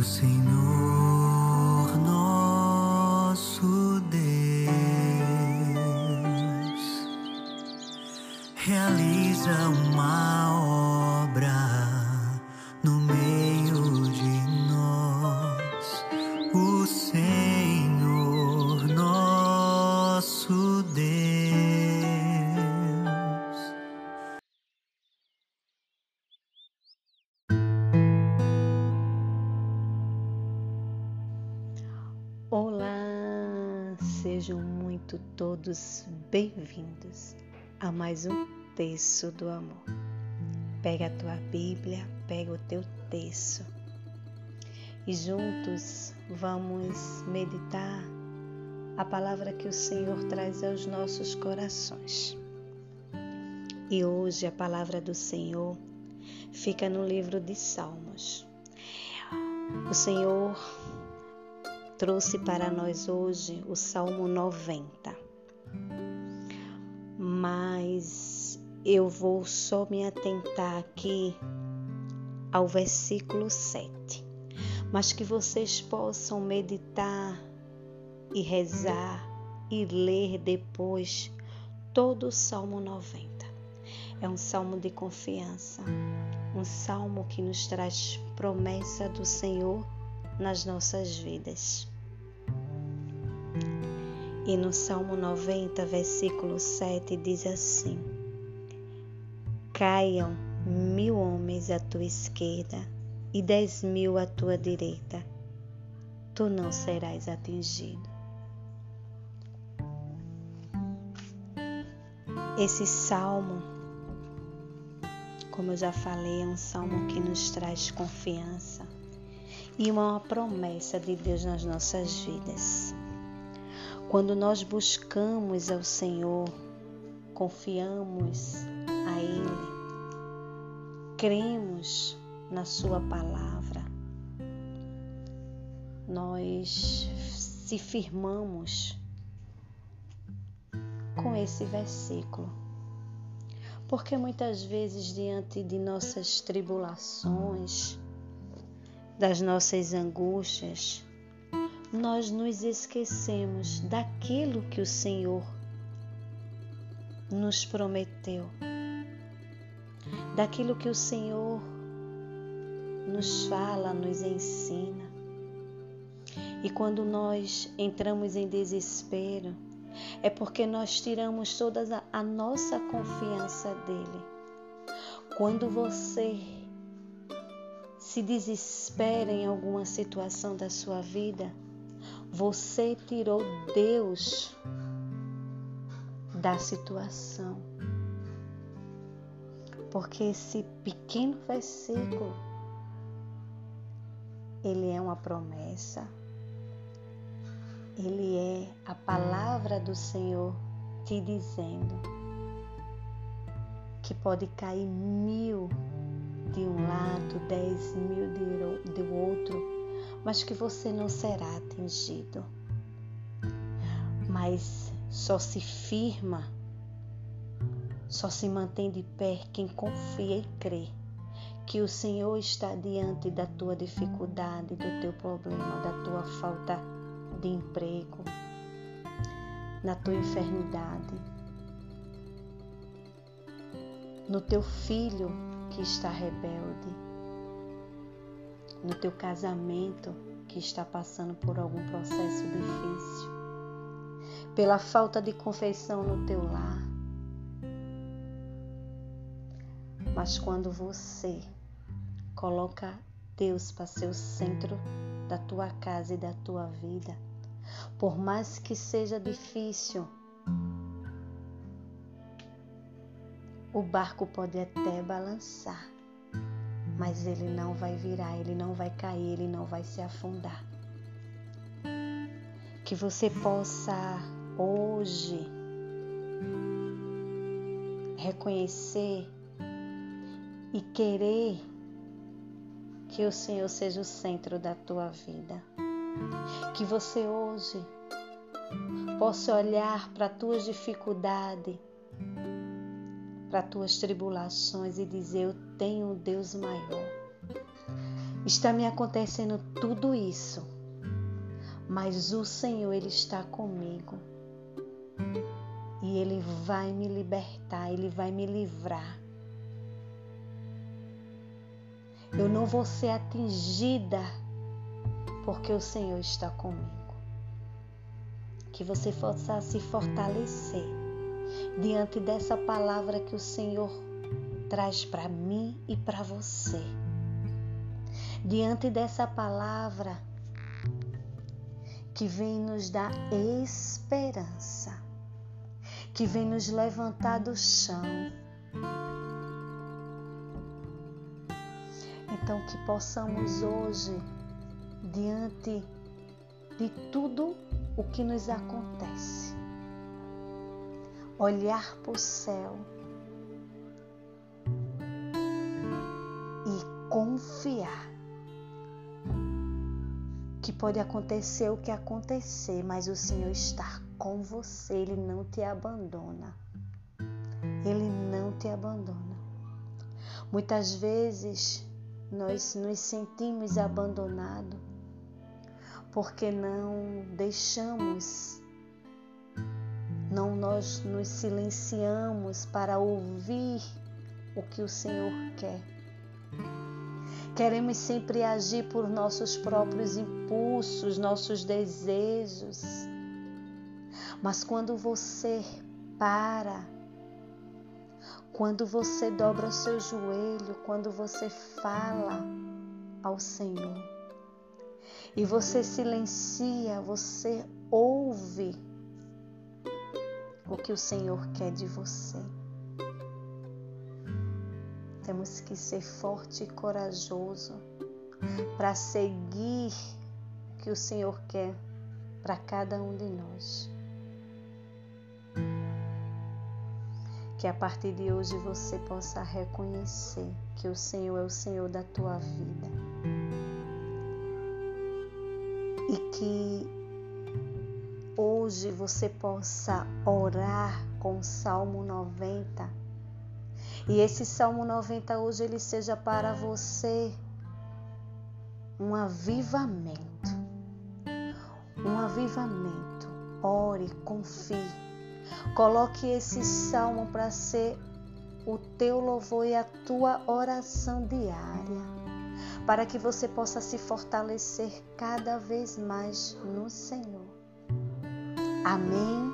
O Senhor nosso Deus realiza uma Olá, sejam muito todos bem-vindos a mais um texto do amor. Pega a tua Bíblia, pega o teu texto e juntos vamos meditar a palavra que o Senhor traz aos nossos corações. E hoje a palavra do Senhor fica no livro de Salmos. O Senhor trouxe para nós hoje o Salmo 90. Mas eu vou só me atentar aqui ao versículo 7. Mas que vocês possam meditar e rezar e ler depois todo o Salmo 90. É um salmo de confiança, um salmo que nos traz promessa do Senhor nas nossas vidas. E no Salmo 90, versículo 7, diz assim: Caiam mil homens à tua esquerda e dez mil à tua direita, tu não serás atingido. Esse salmo, como eu já falei, é um salmo que nos traz confiança e uma promessa de Deus nas nossas vidas. Quando nós buscamos ao Senhor, confiamos a Ele, cremos na Sua palavra, nós se firmamos com esse versículo. Porque muitas vezes, diante de nossas tribulações, das nossas angústias, nós nos esquecemos daquilo que o Senhor nos prometeu, daquilo que o Senhor nos fala, nos ensina. E quando nós entramos em desespero, é porque nós tiramos toda a nossa confiança dele. Quando você se desespera em alguma situação da sua vida, você tirou Deus da situação. Porque esse pequeno versículo ele é uma promessa. Ele é a palavra do Senhor te dizendo que pode cair mil de um lado, dez mil do outro, mas que você não será atingido. Mas só se firma, só se mantém de pé quem confia e crê que o Senhor está diante da tua dificuldade, do teu problema, da tua falta de emprego, na tua enfermidade, no teu filho que está rebelde, no teu casamento que está passando por algum processo difícil, pela falta de confeição no teu lar. Mas quando você coloca Deus para ser o centro da tua casa e da tua vida, por mais que seja difícil, O barco pode até balançar, mas ele não vai virar, ele não vai cair, ele não vai se afundar. Que você possa hoje reconhecer e querer que o Senhor seja o centro da tua vida. Que você hoje possa olhar para as tuas dificuldades para tuas tribulações e dizer: Eu tenho um Deus maior. está me acontecendo tudo isso, mas o Senhor, Ele está comigo e Ele vai me libertar, Ele vai me livrar. Eu não vou ser atingida porque o Senhor está comigo. Que você possa se fortalecer diante dessa palavra que o Senhor traz para mim e para você. Diante dessa palavra que vem nos dar esperança, que vem nos levantar do chão. Então, que possamos hoje, diante de tudo o que nos acontece, olhar para o céu confiar que pode acontecer o que acontecer, mas o Senhor está com você, Ele não te abandona. Ele não te abandona. Muitas vezes nós nos sentimos abandonados porque não deixamos, não nós nos silenciamos para ouvir o que o Senhor quer. Queremos sempre agir por nossos próprios impulsos, nossos desejos. Mas quando você para, quando você dobra o seu joelho, quando você fala ao Senhor e você silencia, você ouve o que o Senhor quer de você. Temos que ser forte e corajoso para seguir o que o Senhor quer para cada um de nós. Que a partir de hoje você possa reconhecer que o Senhor é o Senhor da tua vida. E que hoje você possa orar com o Salmo 90 e esse Salmo 90 hoje ele seja para você um avivamento. Um avivamento. Ore, confie. Coloque esse salmo para ser o teu louvor e a tua oração diária, para que você possa se fortalecer cada vez mais no Senhor. Amém.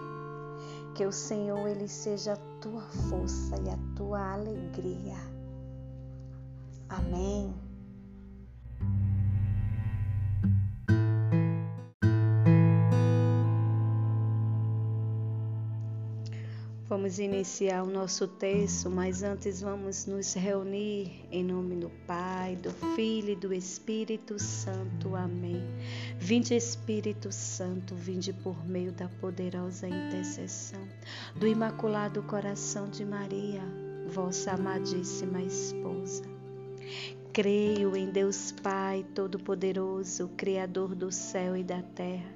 Que o Senhor ele seja a tua força e a tua alegria. Amém. Vamos iniciar o nosso texto, mas antes vamos nos reunir em nome do Pai, do Filho e do Espírito Santo. Amém. Vinde, Espírito Santo, vinde por meio da poderosa intercessão do Imaculado Coração de Maria, vossa amadíssima esposa. Creio em Deus Pai Todo-Poderoso, Criador do céu e da terra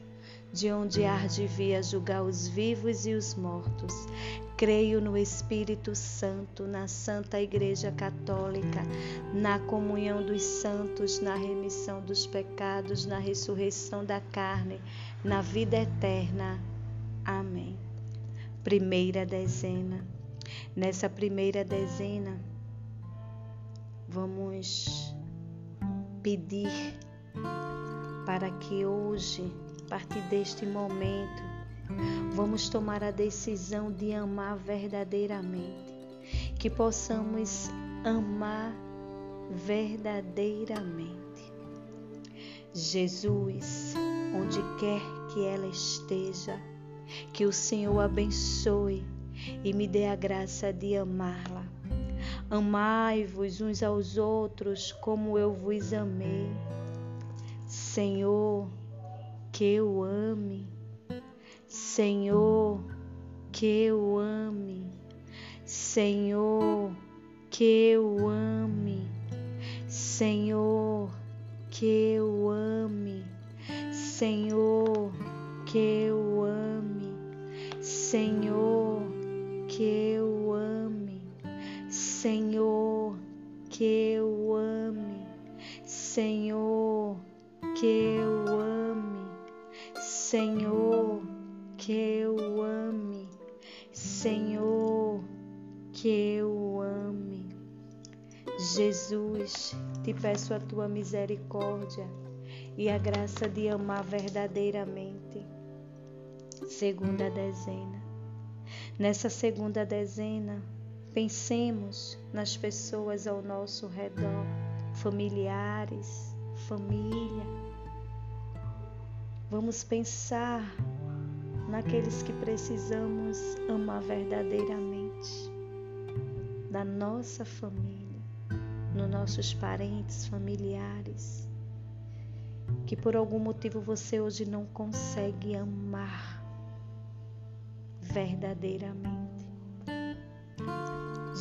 de onde vir julgar os vivos e os mortos. Creio no Espírito Santo, na Santa Igreja Católica, na comunhão dos santos, na remissão dos pecados, na ressurreição da carne, na vida eterna. Amém. Primeira dezena. Nessa primeira dezena, vamos pedir para que hoje partir deste momento, vamos tomar a decisão de amar verdadeiramente. Que possamos amar verdadeiramente. Jesus, onde quer que ela esteja, que o Senhor abençoe e me dê a graça de amá-la. Amai-vos uns aos outros como eu vos amei. Senhor, que eu ame. Senhor, que eu ame. Senhor, que eu ame. Senhor, que eu ame. Senhor, que eu ame. Senhor, que eu ame. Senhor, que peço a tua misericórdia e a graça de amar verdadeiramente. Segunda dezena. Nessa segunda dezena, pensemos nas pessoas ao nosso redor, familiares, família. Vamos pensar naqueles que precisamos amar verdadeiramente, da nossa família, nos nossos parentes, familiares, que por algum motivo você hoje não consegue amar verdadeiramente.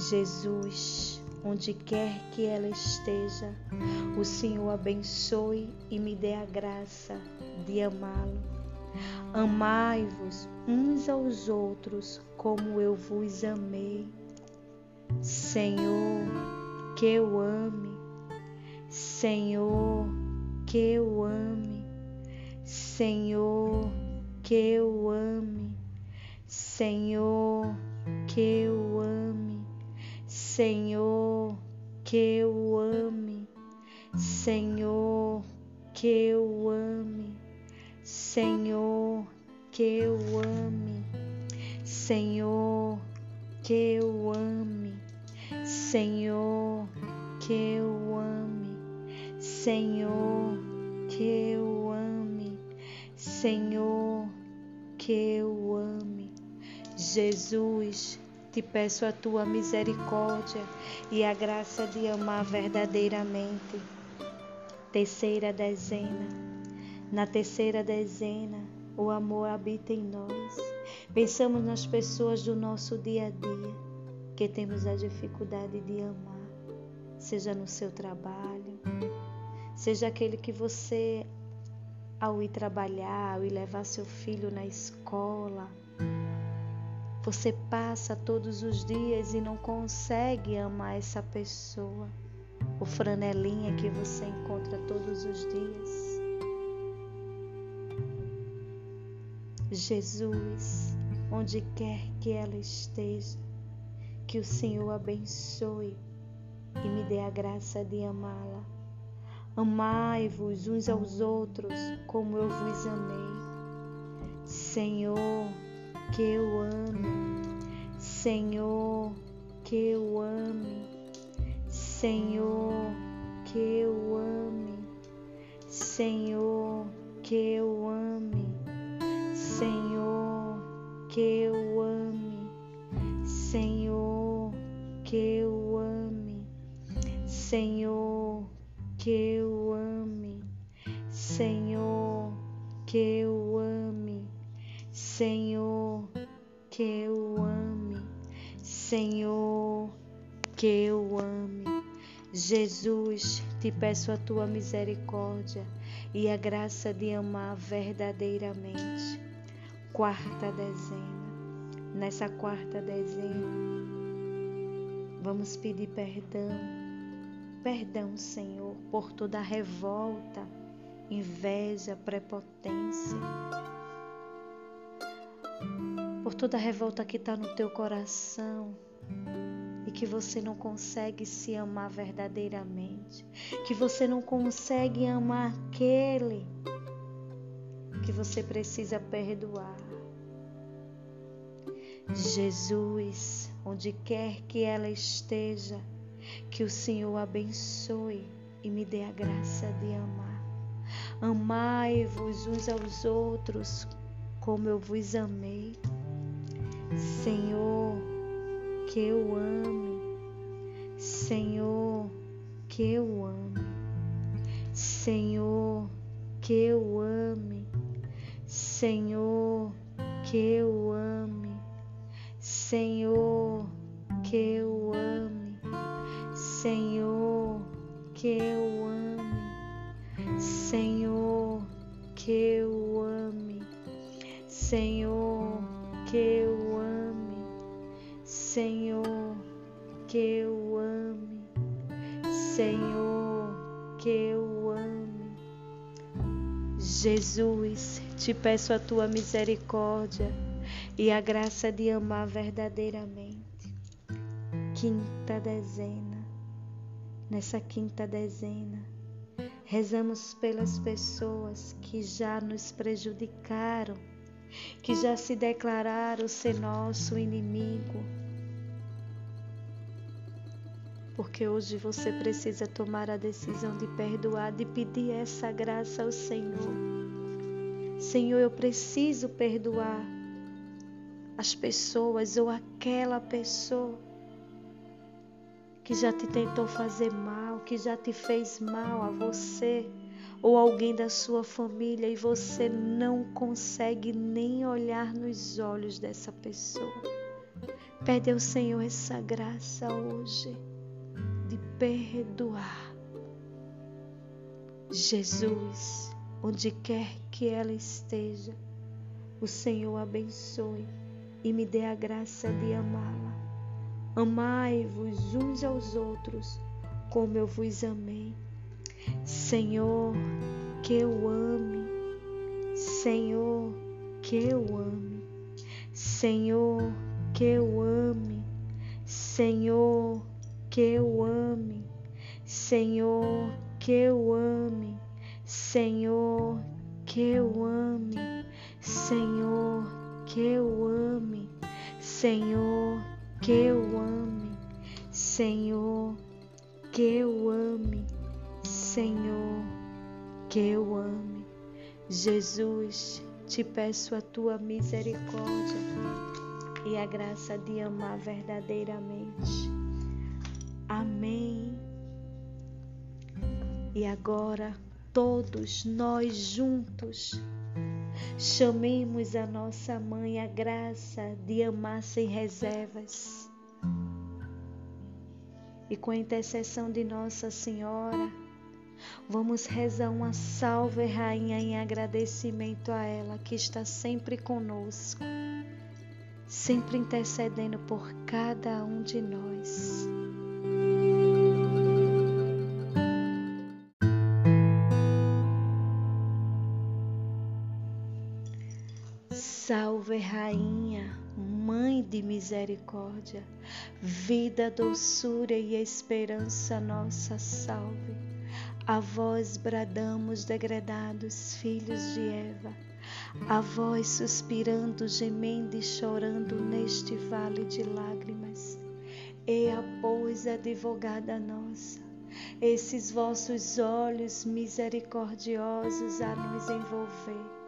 Jesus, onde quer que ela esteja, o Senhor abençoe e me dê a graça de amá-lo. Amai-vos uns aos outros como eu vos amei. Senhor, que eu ame. Senhor, que eu ame. Senhor, que eu ame. Senhor, que eu ame. Senhor, que eu ame. Senhor, que eu ame. Senhor, que eu ame. Senhor, que eu ame. Senhor, que eu ame. Senhor, que eu ame. Senhor, que eu ame. Jesus, te peço a tua misericórdia e a graça de amar verdadeiramente. Terceira dezena. Na terceira dezena, o amor habita em nós. Pensamos nas pessoas do nosso dia a dia que temos a dificuldade de amar, seja no seu trabalho, seja aquele que você, ao ir trabalhar, ao ir levar seu filho na escola, você passa todos os dias e não consegue amar essa pessoa. O franelinha que você encontra todos os dias. Jesus, onde quer que ela esteja, que o Senhor abençoe e me dê a graça de amá-la. Amai-vos uns aos outros como eu vos amei. Senhor, que eu ame. Senhor, que eu ame. Senhor, que eu ame. Senhor, que eu ame. Senhor, que eu ame. Senhor, que eu ame. Senhor, que eu ame. Senhor, que eu ame. Jesus, te peço a tua misericórdia e a graça de amar verdadeiramente. Quarta dezena. Nessa quarta dezena, vamos pedir perdão. Perdão, Senhor, por toda revolta, inveja, prepotência por toda revolta que está no teu coração e que você não consegue se amar verdadeiramente, que você não consegue amar aquele que você precisa perdoar. Jesus, onde quer que ela esteja, que o Senhor abençoe e me dê a graça de amar. Amai-vos uns aos outros como eu vos amei. Senhor, que eu ame, Senhor, que eu ame, Senhor, que eu ame, Senhor, que eu ame, Senhor, que eu ame, Senhor, que eu ame, Senhor, que eu ame, Senhor, que eu ame, Senhor, que eu ame, Senhor, que eu ame. Jesus, te peço a tua misericórdia e a graça de amar verdadeiramente. Quinta dezena. Nessa quinta dezena, rezamos pelas pessoas que já nos prejudicaram, que já se declararam ser nosso inimigo. Porque hoje você precisa tomar a decisão de perdoar, de pedir essa graça ao Senhor Senhor, eu preciso perdoar as pessoas ou aquela pessoa que já te tentou fazer mal, que já te fez mal a você ou alguém da sua família e você não consegue nem olhar nos olhos dessa pessoa. Pede ao Senhor essa graça hoje de perdoar. Jesus, onde quer que ela esteja, o Senhor abençoe e me dê a graça de amá-la. Amai-vos uns aos outros, como eu vos amei. Senhor, que eu ame, Senhor, que eu ame, Senhor, que eu ame, Senhor, que eu ame, Senhor, que eu ame. Senhor, que eu ame, Senhor, que eu ame, Senhor, que eu ame, Senhor, que eu ame, Senhor, que eu ame. Jesus, te peço a tua misericórdia e a graça de amar verdadeiramente. Amém. E agora, todos nós juntos chamemos a nossa mãe a graça de amar sem reservas. E com a intercessão de Nossa Senhora, vamos rezar uma salve, Rainha, em agradecimento a ela que está sempre conosco, sempre intercedendo por cada um de nós. Salve, Rainha, Mãe de misericórdia, vida, doçura e esperança nossa, salve. A vós bradamos, degradados filhos de Eva, a vós suspirando, gemendo e chorando neste vale de lágrimas. E a pois, advogada nossa, esses vossos olhos misericordiosos a nos envolver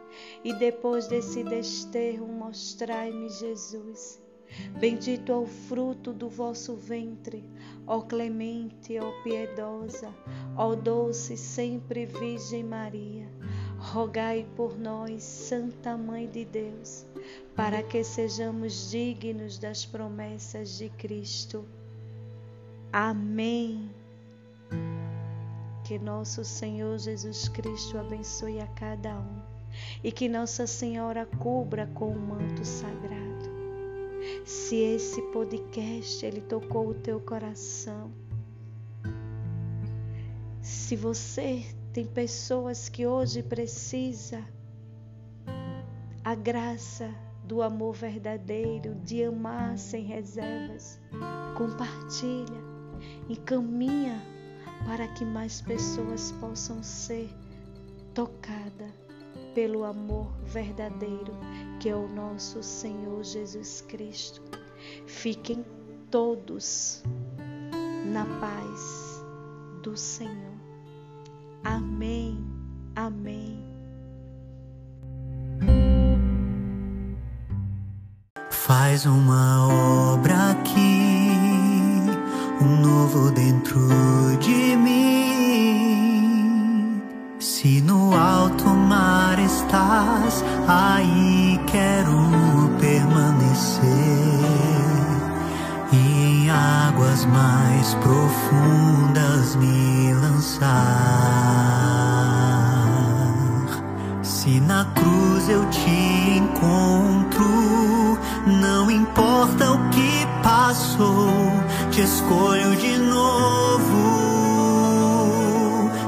e depois desse desterro, mostrai-me Jesus. Bendito é o fruto do vosso ventre, ó clemente, ó piedosa, ó doce sempre Virgem Maria. Rogai por nós, Santa Mãe de Deus, para que sejamos dignos das promessas de Cristo. Amém. Que nosso Senhor Jesus Cristo abençoe a cada um e que Nossa Senhora cubra com o um manto sagrado. Se esse podcast ele tocou o teu coração, se você tem pessoas que hoje precisa a graça do amor verdadeiro, de amar sem reservas, compartilha, encaminha para que mais pessoas possam ser tocadas pelo amor verdadeiro que é o nosso Senhor Jesus Cristo. Fiquem todos na paz do Senhor. Amém. Amém. Faz uma obra aqui, um novo dentro de mim. Se no alto estás, aí quero permanecer e em águas mais profundas me lançar. Se na cruz eu te encontro, não importa o que passou, te escolho de novo.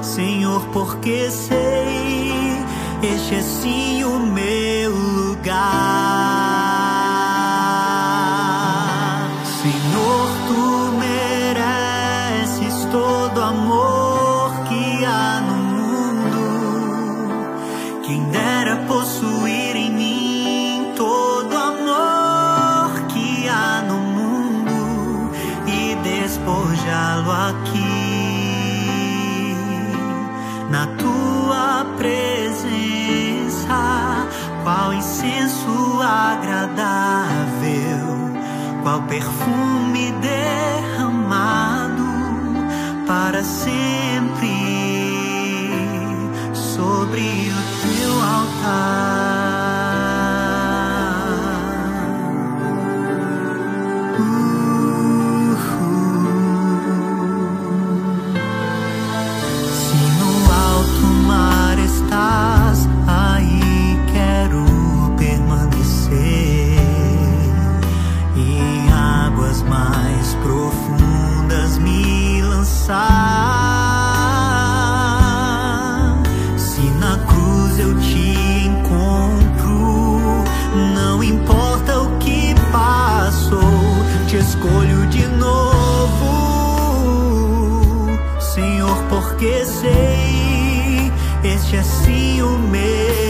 Senhor, porque sei, este é sim o meu lugar. Senhor, tu mereces todo amor que há no mundo. Quem dera possuir em mim todo amor que há no mundo e despojá-lo aqui na tua presença, qual incenso agradável, qual perfume derramado para sempre sobre o teu altar. Na cruz eu te encontro, não importa o que passou, te escolho de novo. Senhor, porque sei, este é sim o meu